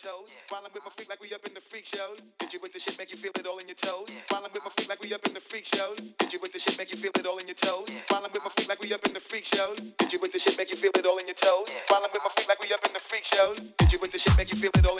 toes. While I'm with my feet, like we up in the freak shows. Did you with the shit make you feel it all in your toes? While I'm with my feet, like we up in the freak shows. Did you with the shit make you feel it all in your toes? While I'm with my feet, like we up in the freak shows. Did you with the shit make you feel it all in your toes? While I'm with my feet, like we up in the freak shows. Did you with the shit make you feel it all in your toes?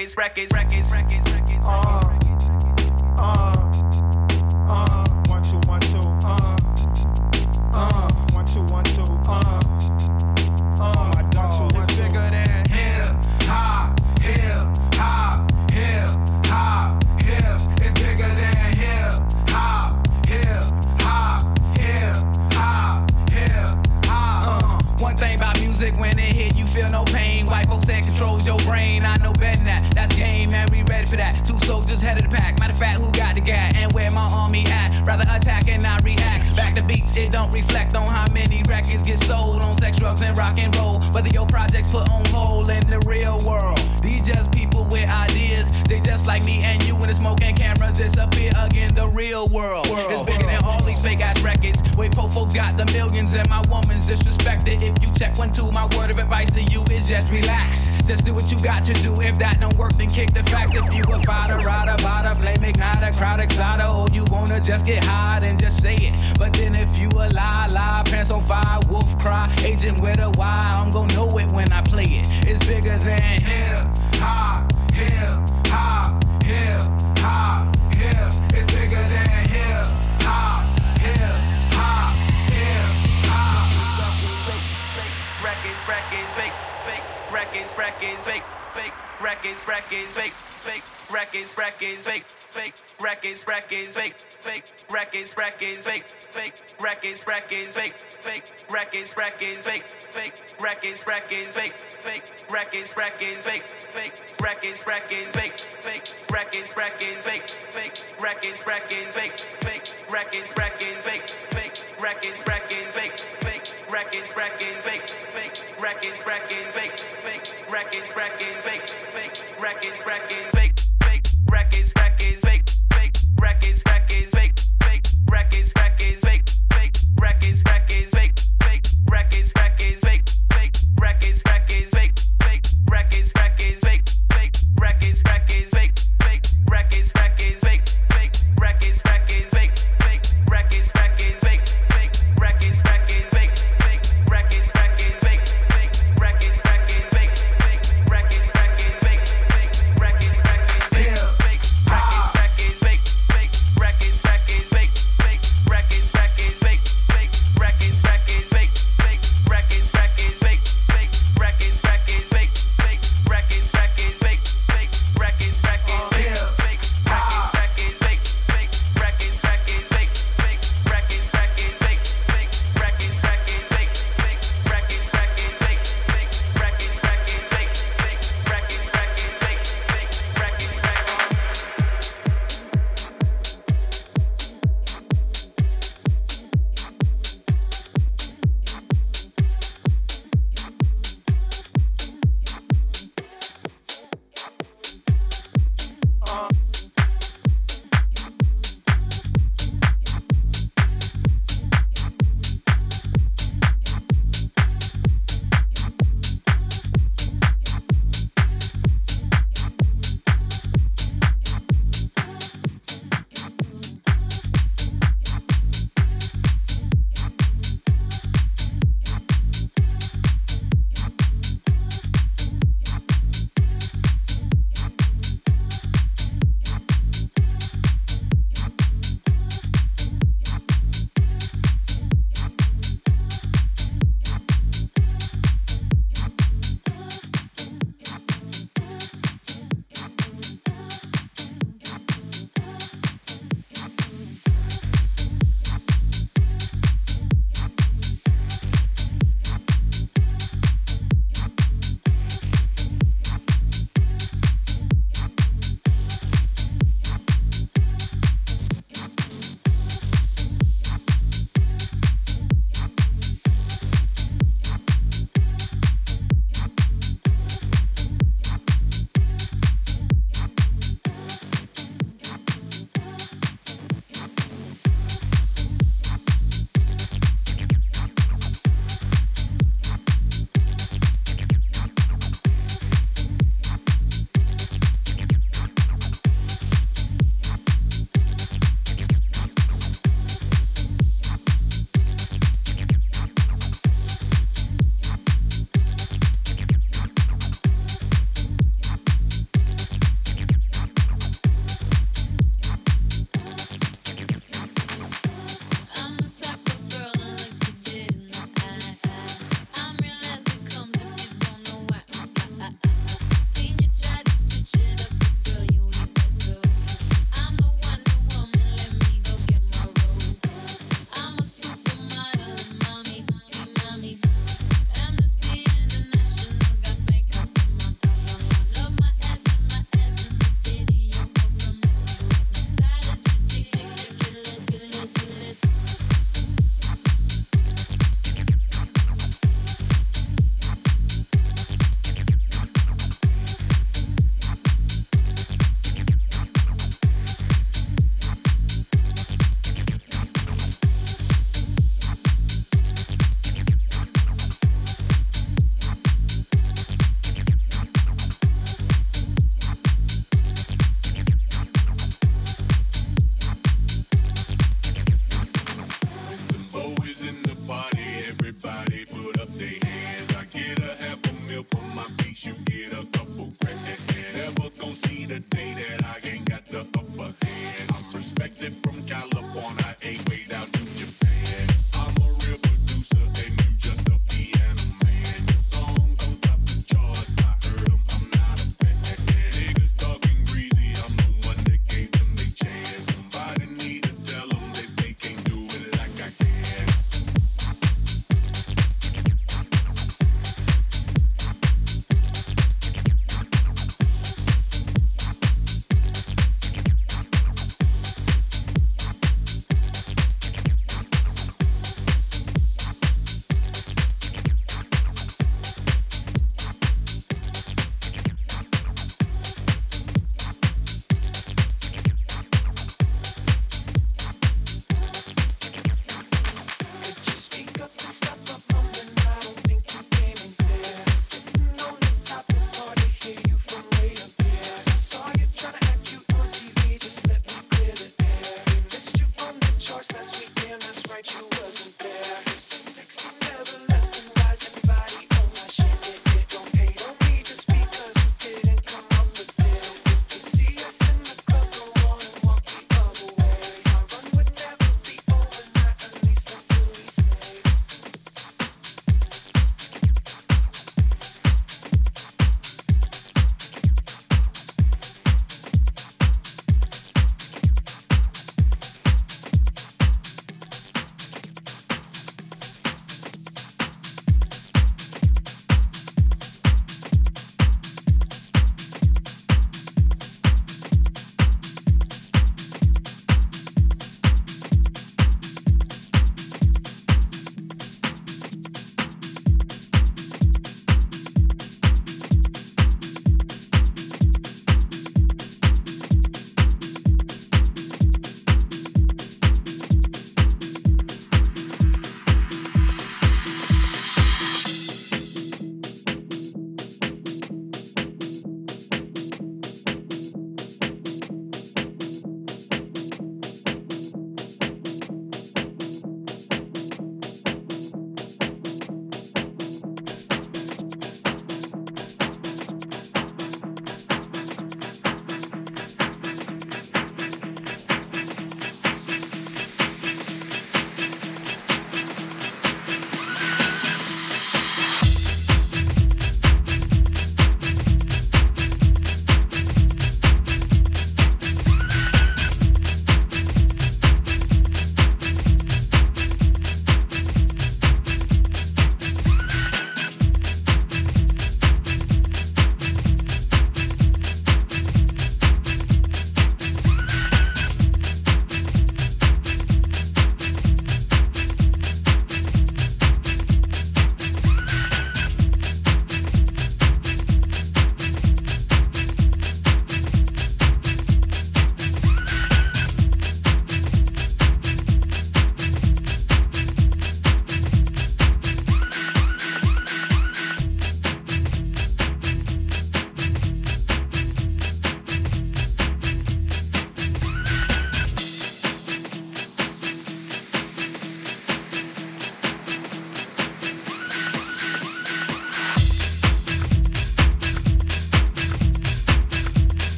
Records, records, records, records. Uh, uh, uh, soldiers head of the pack. Matter of fact, who got the gat and where my army at? Rather attack and not react. Back to beats, it don't reflect on how many records get sold on sex, drugs, and rock and roll. Whether your projects put on hold in the real world. These just people with ideas. Like me and you when the smoke and cameras disappear again. The real world, world is bigger than all these fake ass records. Wait, po folks got the millions and my woman's disrespected. If you check one, two, my word of advice to you is just relax. Just do what you got to do. If that don't work, then kick the facts. If you a fighter, rider, bada, flame igniter, crowd exciter, or you wanna just get high, then just say it. But then if you a lie, lie, pants on fire, wolf cry, agent with a Y, I'm gonna know it when I play it. It's bigger than hip hop, hip Records, fake, fake, records, records, fake. fake records, records, fake, fake records, records, fake, fake records, records, fake, fake records, records, fake, fake records, records, fake, fake records, records, fake, fake records, records, fake, fake records, records, fake, fake records, records, fake, fake records, records, fake, fake records, records, fake, fake records, records, fake, fake records, records, fake, fake records, records, fake records, records,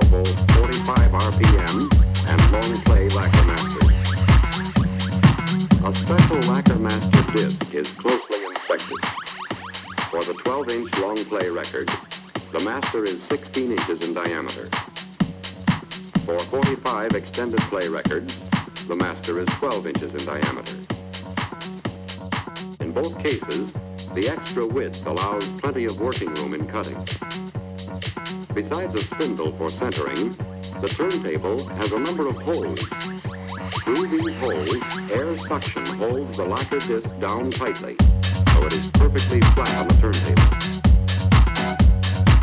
both 45 RPM and long play lacquer masters. A special lacquer master disc is closely inspected. For the 12-inch long play record, the master is 16 inches in diameter. For 45 extended play records, the master is 12 inches in diameter. In both cases, the extra width allows plenty of working room in cutting. Besides a spindle for centering, the turntable has a number of holes. Through these holes, air suction holds the lacquer disc down tightly, so it is perfectly flat on the turntable.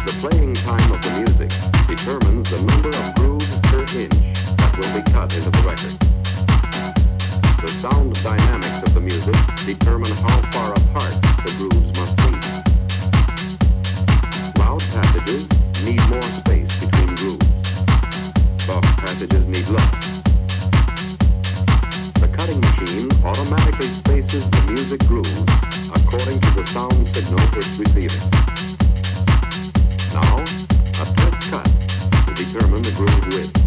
The playing time of the music determines the number of grooves per inch that will be cut into the record. The sound dynamics of the music determine how far apart the grooves must be. Loud passages need more space between grooves. Soft passages need less. The cutting machine automatically spaces the music grooves according to the sound signal it's receiving. Now, a test cut to determine the groove width.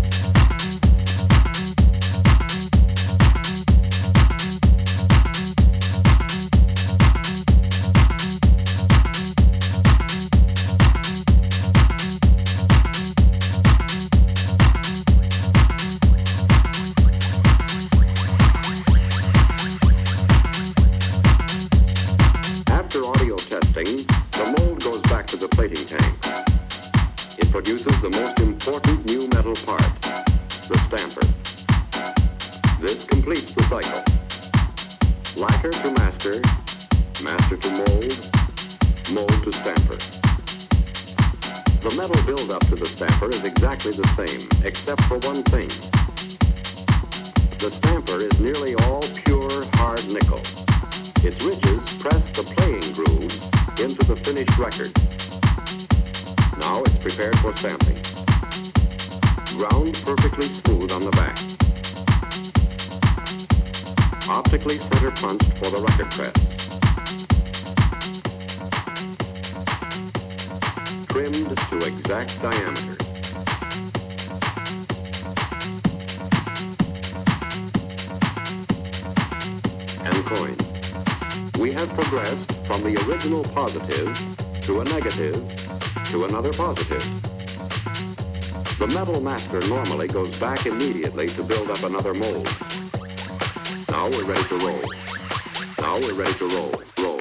The original positive to a negative to another positive. The metal master normally goes back immediately to build up another mold. Now we're ready to roll. Now we're ready to roll, roll,